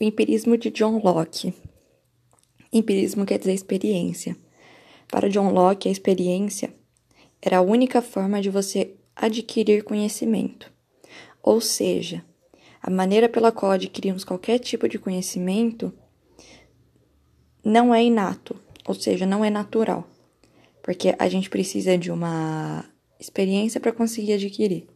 O empirismo de John Locke. Empirismo quer dizer experiência. Para John Locke, a experiência era a única forma de você adquirir conhecimento. Ou seja, a maneira pela qual adquirimos qualquer tipo de conhecimento não é inato, ou seja, não é natural, porque a gente precisa de uma experiência para conseguir adquirir.